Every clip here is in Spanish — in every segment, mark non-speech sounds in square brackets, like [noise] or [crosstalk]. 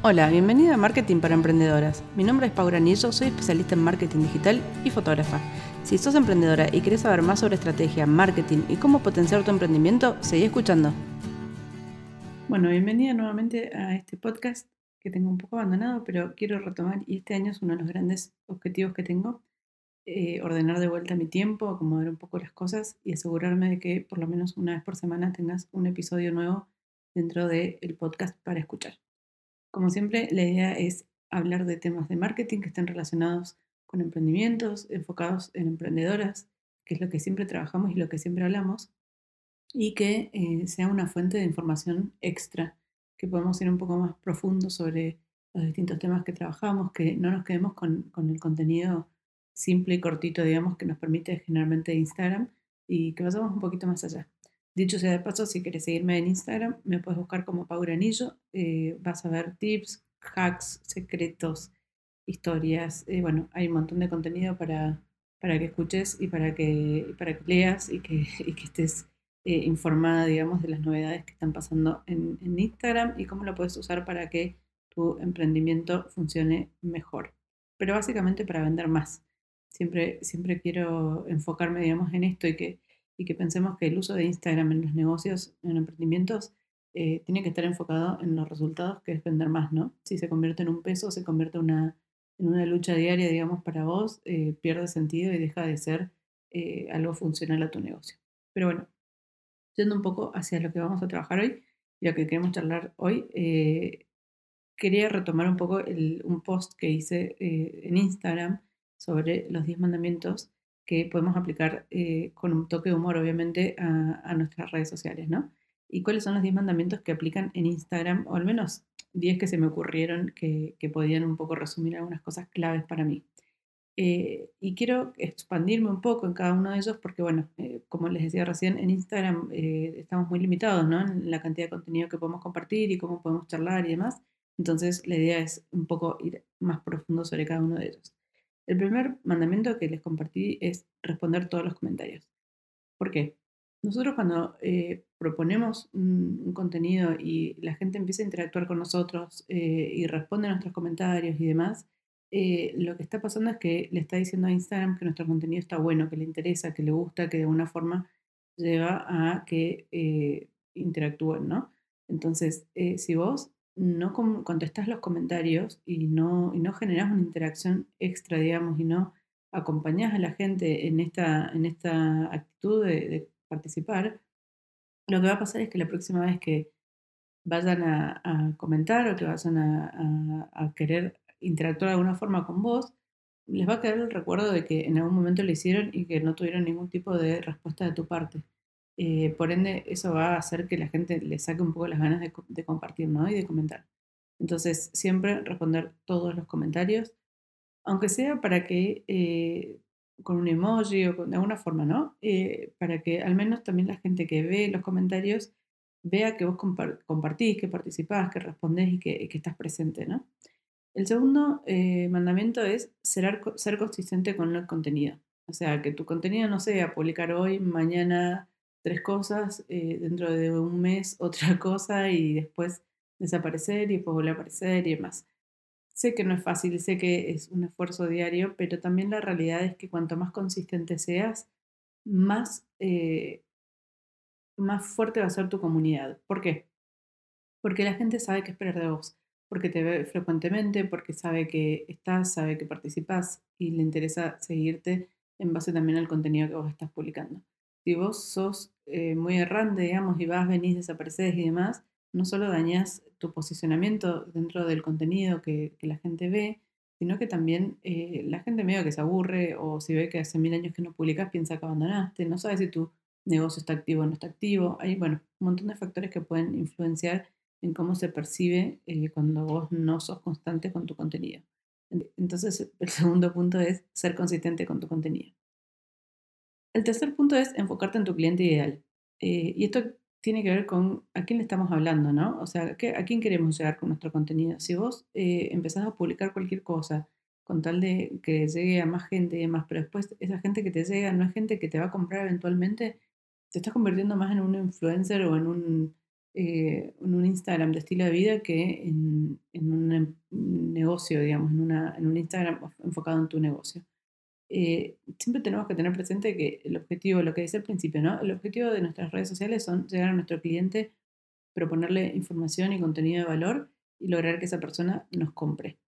Hola, bienvenida a Marketing para Emprendedoras. Mi nombre es Paula Anillo, soy especialista en marketing digital y fotógrafa. Si sos emprendedora y querés saber más sobre estrategia, marketing y cómo potenciar tu emprendimiento, seguí escuchando. Bueno, bienvenida nuevamente a este podcast que tengo un poco abandonado, pero quiero retomar y este año es uno de los grandes objetivos que tengo, eh, ordenar de vuelta mi tiempo, acomodar un poco las cosas y asegurarme de que por lo menos una vez por semana tengas un episodio nuevo dentro del podcast para escuchar. Como siempre, la idea es hablar de temas de marketing que estén relacionados con emprendimientos, enfocados en emprendedoras, que es lo que siempre trabajamos y lo que siempre hablamos, y que eh, sea una fuente de información extra, que podamos ir un poco más profundo sobre los distintos temas que trabajamos, que no nos quedemos con, el contenido simple y cortito, digamos, que nos permite generalmente Instagram y que vayamos un poquito más allá. Dicho sea de paso, si quieres seguirme en Instagram, me puedes buscar como Paura Anillo. Eh, vas a ver tips, hacks, secretos, historias. Eh, bueno, hay un montón de contenido para, para que escuches y para que, para que leas y que, [laughs] que estés eh, informada, digamos, de las novedades que están pasando en, en Instagram y cómo lo puedes usar para que tu emprendimiento funcione mejor. Pero básicamente para vender más. Siempre, siempre quiero enfocarme, digamos, en esto y que y que pensemos que el uso de Instagram en los negocios, en emprendimientos, eh, tiene que estar enfocado en los resultados, que es vender más, ¿no? Si se convierte en un peso, se convierte una, en una lucha diaria, digamos, para vos, eh, pierde sentido y deja de ser eh, algo funcional a tu negocio. Pero bueno, yendo un poco hacia lo que vamos a trabajar hoy y lo que queremos charlar hoy, quería retomar un poco un post que hice en Instagram sobre los 10 mandamientos que podemos aplicar eh, con un toque de humor, obviamente, a, nuestras redes sociales, ¿no? ¿Y cuáles son los 10 mandamientos que aplican en Instagram? O al menos 10 que se me ocurrieron que, podían un poco resumir algunas cosas claves para mí. Eh, y quiero expandirme un poco en cada uno de ellos porque, bueno, eh, como les decía recién, en Instagram estamos muy limitados, ¿no? En la cantidad de contenido que podemos compartir y cómo podemos charlar y demás. Entonces, la idea es un poco ir más profundo sobre cada uno de ellos. El primer mandamiento que les compartí es responder todos los comentarios. ¿Por qué? Nosotros cuando eh, proponemos un, contenido y la gente empieza a interactuar con nosotros eh, y responde a nuestros comentarios y demás, eh, lo que está pasando es que le está diciendo a Instagram que nuestro contenido está bueno, que le interesa, que le gusta, que de alguna forma lleva a que interactúen, ¿no? Entonces, si vos no contestas los comentarios y no, y no generas una interacción extra, digamos, y no acompañas a la gente en esta, en esta actitud de, participar, lo que va a pasar es que la próxima vez que vayan a, comentar o que vayan a, querer interactuar de alguna forma con vos, les va a quedar el recuerdo de que en algún momento lo hicieron y que no tuvieron ningún tipo de respuesta de tu parte. Eh, por ende, eso va a hacer que la gente le saque un poco las ganas de, compartir ¿no? y de comentar. Entonces, siempre responder todos los comentarios, aunque sea para que, eh, con un emoji o de alguna forma, ¿no? Eh, para que al menos también la gente que ve los comentarios vea que vos compartís, que participás, que respondés y que, estás presente, ¿no? El segundo mandamiento es ser, ser consistente con el contenido. O sea, que tu contenido no sea publicar hoy, mañana tres cosas, eh, dentro de un mes [laughs] otra cosa y después desaparecer y después volver a aparecer y demás. Sé que no es fácil, sé que es un esfuerzo diario, pero también la realidad es que cuanto más consistente seas, más, eh, más fuerte va a ser tu comunidad. ¿Por qué? Porque la gente sabe qué esperar de vos, porque te ve frecuentemente, porque sabe que estás, sabe que participas y le interesa seguirte en base también al contenido que vos estás publicando si vos sos eh, muy errante, digamos, y vas, venís, desapareces y demás, no solo dañas tu posicionamiento dentro del contenido que, la gente ve, sino que también eh, la gente medio que se aburre o si ve que hace mil años que no publicas piensa que abandonaste, no sabe si tu negocio está activo o no está activo. Hay, bueno, un montón de factores que pueden influenciar en cómo se percibe eh, cuando vos no sos constante con tu contenido. Entonces, el segundo punto es ser consistente con tu contenido. El tercer punto es enfocarte en tu cliente ideal. Eh, y esto tiene que ver con a quién le estamos hablando, ¿no? O sea, ¿a quién queremos llegar con nuestro contenido? Si vos eh, empezás a publicar cualquier cosa con tal de que llegue a más gente y demás, pero después esa gente que te llega no es gente que te va a comprar eventualmente, te estás convirtiendo más en un influencer o en un en un Instagram de estilo de vida que en, un em, negocio, digamos, en, en un Instagram enfocado en tu negocio. Siempre tenemos que tener presente que el objetivo, lo que dice al principio, ¿no? El objetivo de nuestras redes sociales son llegar a nuestro cliente, proponerle información y contenido de valor y lograr que esa persona nos compre.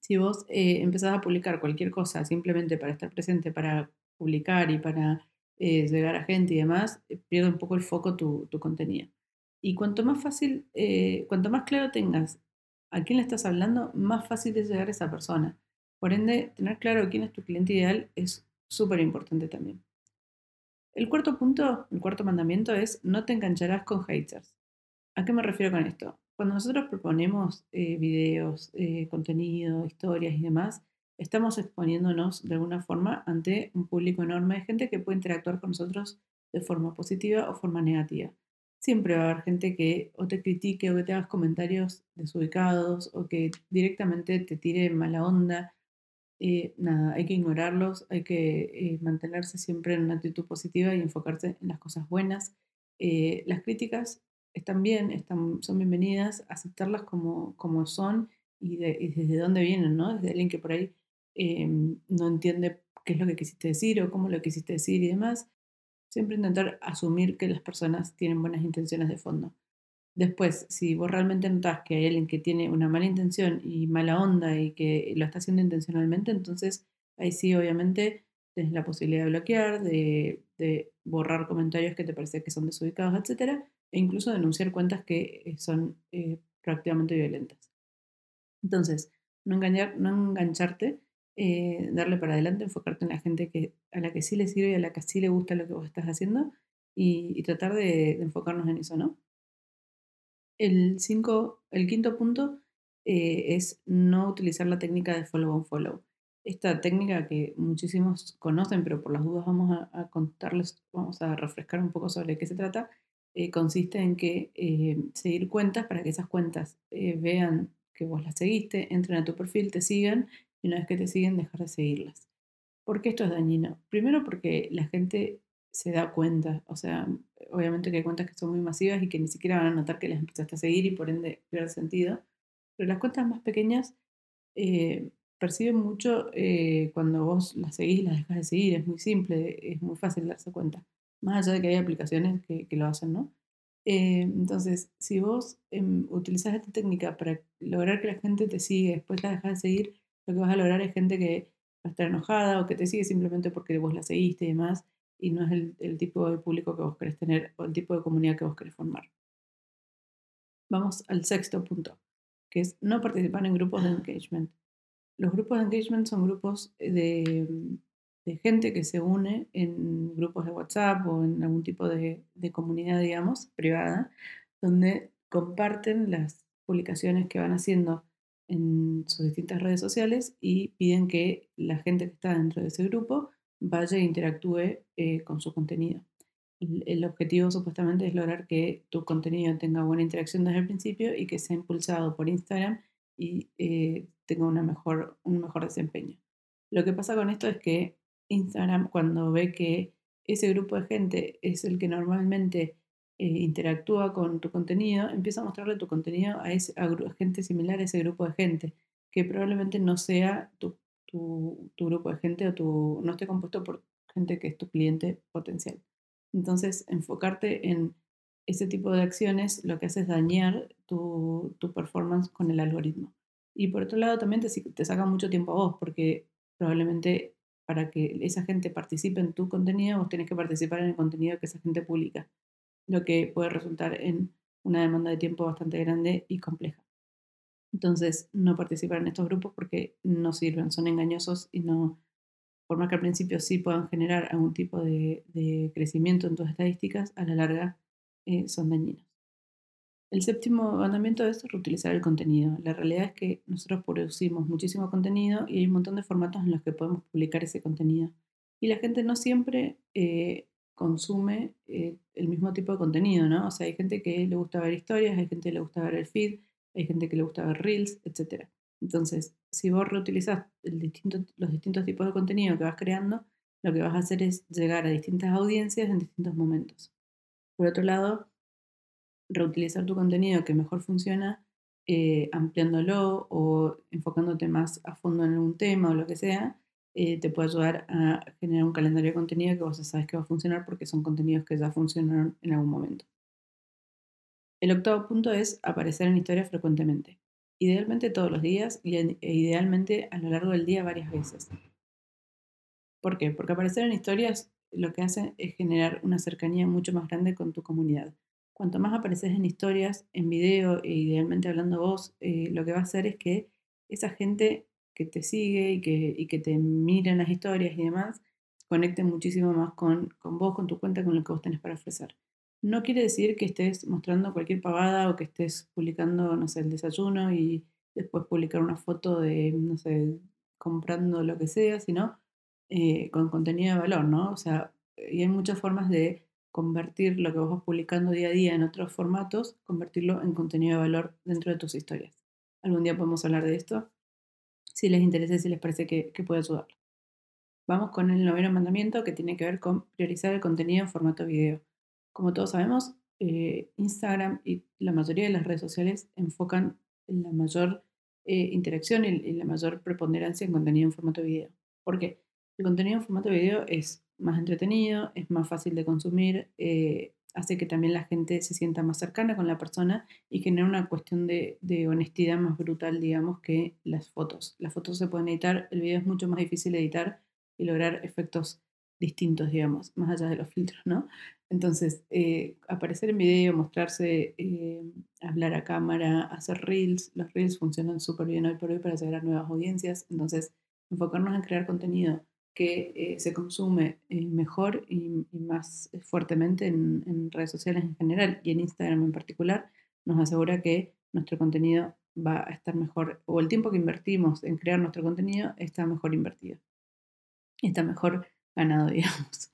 Si vos eh, empezás a publicar cualquier cosa simplemente para estar presente, para publicar y para eh, llegar a gente y demás, eh, pierde un poco el foco tu, contenido. Y cuanto más fácil, cuanto más claro tengas a quién le estás hablando, más fácil es llegar a esa persona. Por ende, tener claro quién es tu cliente ideal es súper importante también. El cuarto punto, el cuarto mandamiento es no te engancharás con haters. ¿A qué me refiero con esto? Cuando nosotros proponemos eh, videos, eh, contenido, historias y demás, estamos exponiéndonos de alguna forma ante un público enorme de gente que puede interactuar con nosotros de forma positiva o forma negativa. Siempre va a haber gente que o te critique o que te hagas comentarios desubicados o que directamente te tire mala onda. Eh, nada, hay que ignorarlos, hay que mantenerse siempre en una actitud positiva y enfocarse en las cosas buenas. las críticas están bien, están, son bienvenidas, aceptarlas como, como son y, desde dónde vienen, ¿no? Desde alguien que por ahí em, no entiende qué es lo que quisiste decir o cómo lo quisiste decir y demás. Siempre intentar asumir que las personas tienen buenas intenciones de fondo. Después, si vos realmente notas que hay alguien que tiene una mala intención y mala onda y que lo está haciendo intencionalmente, entonces ahí sí, obviamente, tienes la posibilidad de bloquear, de, de borrar comentarios que te parece que son desubicados, etcétera, e incluso denunciar cuentas que eh, son eh, prácticamente violentas. Entonces, no, engañar, no engancharte, eh, darle para adelante, enfocarte en la gente que, a la que sí le sirve y a la que sí le gusta lo que vos estás haciendo y, tratar de, enfocarnos en eso, ¿no? El, cinco, el quinto punto es no utilizar la técnica de follow on follow. Esta técnica que muchísimos conocen, pero por las dudas vamos a, contarles, vamos a refrescar un poco sobre qué se trata, eh, consiste en que eh, seguir cuentas para que esas cuentas eh, vean que vos las seguiste, entren a tu perfil, te sigan y una vez que te siguen dejar de seguirlas. ¿Por qué esto es dañino? Primero porque la gente se da cuenta, o sea, obviamente que hay cuentas que son muy masivas y que ni siquiera van a notar que las empezaste a seguir y por ende pierde sentido, pero las cuentas más pequeñas perciben mucho cuando vos las seguís y las dejas de seguir, es muy simple, es muy fácil darse cuenta más allá de que hay aplicaciones que, lo hacen, ¿no? Eh, entonces, si vos em, utilizas esta técnica para lograr que la gente te siga, después la dejas de seguir, lo que vas a lograr es gente que va a estar enojada o que te sigue simplemente porque vos la seguiste y demás, y no es el, tipo de público que vos querés tener o el tipo de comunidad que vos querés formar. Vamos al sexto punto, que es no participar en grupos de engagement. Los grupos de engagement son grupos de de gente que se une en grupos de WhatsApp o en algún tipo de, comunidad, digamos, privada, donde comparten las publicaciones que van haciendo en sus distintas redes sociales y piden que la gente que está dentro de ese grupo vaya e interactúe eh, con su contenido. El, objetivo supuestamente es lograr que tu contenido tenga buena interacción desde el principio y que sea impulsado por Instagram y eh, tenga una mejor, un mejor desempeño. Lo que pasa con esto es que Instagram, cuando ve que ese grupo de gente es el que normalmente eh, interactúa con tu contenido, empieza a mostrarle tu contenido a, ese, gente similar a ese grupo de gente, que probablemente no sea tu, grupo de gente o tu, no esté compuesto por gente que es tu cliente potencial. Entonces, enfocarte en ese tipo de acciones lo que hace es dañar tu, performance con el algoritmo. Y por otro lado, también te, te saca mucho tiempo a vos, porque probablemente para que esa gente participe en tu contenido, vos tenés que participar en el contenido que esa gente publica, lo que puede resultar en una demanda de tiempo bastante grande y compleja. Entonces, no participar en estos grupos porque no sirven, son engañosos y no, por más que al principio sí puedan generar algún tipo de, crecimiento en tus estadísticas, a la larga eh, son dañinos. El séptimo mandamiento es reutilizar el contenido. La realidad es que nosotros producimos muchísimo contenido y hay un montón de formatos en los que podemos publicar ese contenido. Y la gente no siempre eh, consume eh, el mismo tipo de contenido, ¿no? O sea, hay gente que le gusta ver historias, hay gente que le gusta ver el feed, hay gente que le gusta ver reels, etc. Entonces, si vos reutilizás los distintos tipos de contenido que vas creando, lo que vas a hacer es llegar a distintas audiencias en distintos momentos. Por otro lado, reutilizar tu contenido que mejor funciona, eh, ampliándolo o enfocándote más a fondo en algún tema o lo que sea, eh, te puede ayudar a generar un calendario de contenido que vos sabes que va a funcionar porque son contenidos que ya funcionaron en algún momento. El octavo punto es aparecer en historias frecuentemente, idealmente todos los días y e idealmente a lo largo del día varias veces. ¿Por qué? Porque aparecer en historias lo que hace es generar una cercanía mucho más grande con tu comunidad. Cuanto más apareces en historias, en video e idealmente hablando vos, eh, lo que va a hacer es que esa gente que te sigue y que, y que te mira en las historias y demás, conecte muchísimo más con, con vos, con tu cuenta, con lo que vos tenés para ofrecer. No quiere decir que estés mostrando cualquier pavada o que estés publicando, no sé, el desayuno y después publicar una foto de, no sé, comprando lo que sea, sino eh, con contenido de valor, ¿no? O sea, y hay muchas formas de convertir lo que vos vas publicando día a día en otros formatos, convertirlo en contenido de valor dentro de tus historias. Algún día podemos hablar de esto, si les interesa si les parece que, que puede ayudar. Vamos con el noveno mandamiento que tiene que ver con priorizar el contenido en formato video. Como todos sabemos, eh, Instagram y la mayoría de las redes sociales enfocan la mayor eh, interacción y, la mayor preponderancia en contenido en formato video. ¿Por qué? El contenido en formato video es más entretenido, es más fácil de consumir, eh, hace que también la gente se sienta más cercana con la persona y genera una cuestión de, de, honestidad más brutal, digamos, que las fotos. Las fotos se pueden editar, el video es mucho más difícil de editar y lograr efectos distintos, digamos, más allá de los filtros, ¿no? Entonces, eh, aparecer en video, mostrarse, eh, hablar a cámara, hacer reels, los reels funcionan súper bien hoy por hoy para llegar a nuevas audiencias, entonces enfocarnos en crear contenido que eh, se consume mejor y, más fuertemente en, en, redes sociales en general y en Instagram en particular, nos asegura que nuestro contenido va a estar mejor, o el tiempo que invertimos en crear nuestro contenido está mejor invertido, está mejor ganado, [laughs] digamos.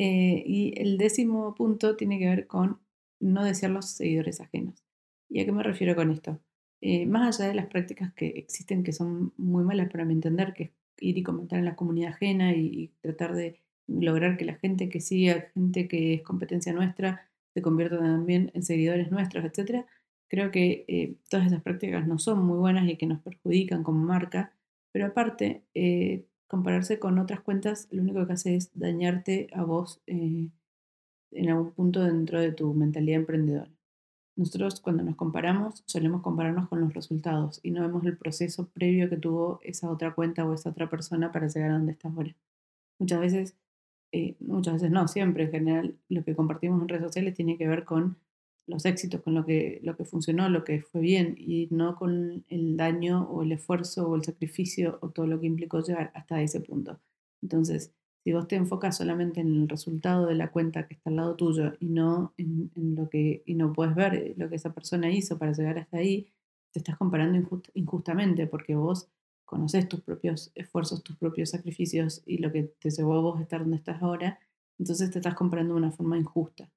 Eh, y el décimo punto tiene que ver con no desear los seguidores ajenos. ¿Y a qué me refiero con esto? Eh, más allá de las prácticas que existen que son muy malas para mi entender, que es ir y comentar en la comunidad ajena y, tratar de lograr que la gente que siga, gente que es competencia nuestra, se convierta también en seguidores nuestros, etc. Creo que eh, todas esas prácticas no son muy buenas y que nos perjudican como marca, pero aparte compararse con otras cuentas, lo único que hace es dañarte a vos eh, en algún punto dentro de tu mentalidad emprendedora. Nosotros cuando nos comparamos solemos compararnos con los resultados y no vemos el proceso previo que tuvo esa otra cuenta o esa otra persona para llegar a donde estás ahora. Muchas veces, eh, muchas veces no, siempre en general lo que compartimos en redes sociales tiene que ver con los éxitos, con lo que, lo que funcionó, lo que fue bien, y no con el daño o el esfuerzo o el sacrificio o todo lo que implicó llegar hasta ese punto. Entonces, si vos te enfocas solamente en el resultado de la cuenta que está al lado tuyo y no en, lo que y no puedes ver lo que esa persona hizo para llegar hasta ahí, te estás comparando injustamente porque vos conoces tus propios esfuerzos, tus propios sacrificios y lo que te llevó a vos estar donde estás ahora, entonces te estás comparando de una forma injusta.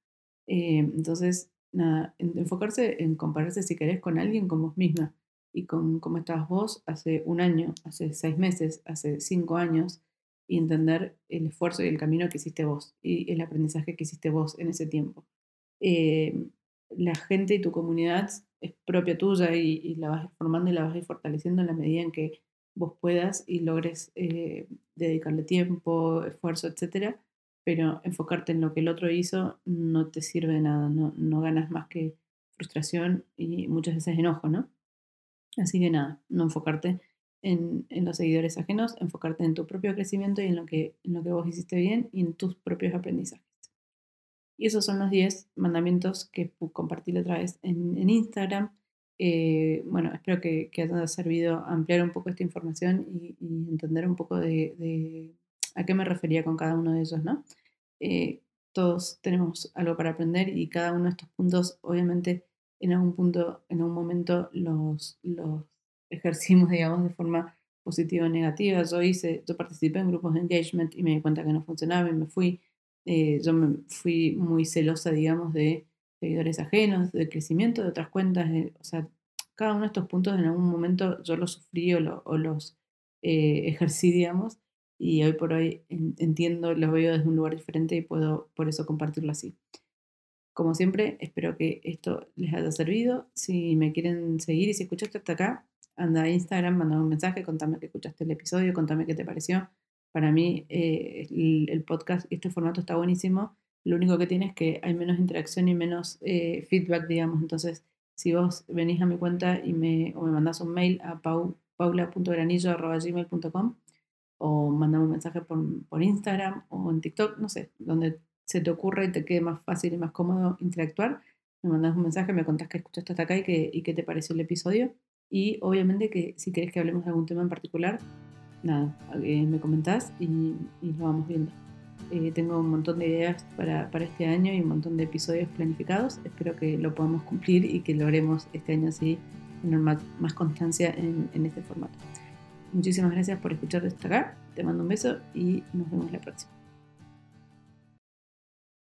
Eh, entonces, nada, enfocarse en compararse si querés con alguien con vos misma y con cómo estabas vos hace un año, hace seis meses, hace cinco años y entender el esfuerzo y el camino que hiciste vos y el aprendizaje que hiciste vos en ese tiempo. Eh, la gente y tu comunidad es propia tuya y, la vas formando y la vas fortaleciendo en la medida en que vos puedas y logres eh, dedicarle tiempo, esfuerzo, etcétera, pero enfocarte en lo que el otro hizo no te sirve de nada, no, no ganas más que frustración y muchas veces enojo, ¿no? Así que nada, no enfocarte en, en, los seguidores ajenos, enfocarte en tu propio crecimiento y en lo, que, en lo que vos hiciste bien y en tus propios aprendizajes. Y esos son los 10 mandamientos que compartí otra vez en, en Instagram. Eh, bueno, espero que, que, haya servido ampliar un poco esta información y, y entender un poco de, de a qué me refería con cada uno de ellos, ¿no? Eh, todos tenemos algo para aprender y cada uno de estos puntos, obviamente, en algún punto, en algún momento los, los ejercimos, [laughs] digamos, de forma positiva o negativa. Yo hice, yo participé en grupos de engagement y me di cuenta que no funcionaba y me fui. Eh, yo me fui muy celosa, digamos, de seguidores ajenos, de crecimiento de otras cuentas. o sea, cada uno de estos puntos en algún momento yo los sufrí o, o los eh, ejercí, digamos, y hoy por hoy entiendo, lo veo desde un lugar diferente y puedo por eso compartirlo así. Como siempre, espero que esto les haya servido. Si me quieren seguir y si escuchaste hasta acá, anda a Instagram, manda un mensaje, contame que escuchaste el episodio, contame qué te pareció. Para mí eh, el, podcast y este formato está buenísimo. Lo único que tiene es que hay menos interacción y menos eh, feedback, digamos. Entonces, si vos venís a mi cuenta y me, o me mandás un mail a paula.granillo.gmail.com o mandame un mensaje por, por Instagram o en TikTok, no sé, donde se te ocurra y te quede más fácil y más cómodo interactuar, me mandas un mensaje, me contás que escuchaste hasta acá y que, y qué te pareció el episodio. Y obviamente que si querés que hablemos de algún tema en particular, nada, eh, me comentás y, y, lo vamos viendo. Eh, tengo un montón de ideas para, para, este año y un montón de episodios planificados. Espero que lo podamos cumplir y que logremos este año así tener más, más constancia en, en este formato. Muchísimas gracias por escuchar hasta acá. Te mando un beso y nos vemos la próxima.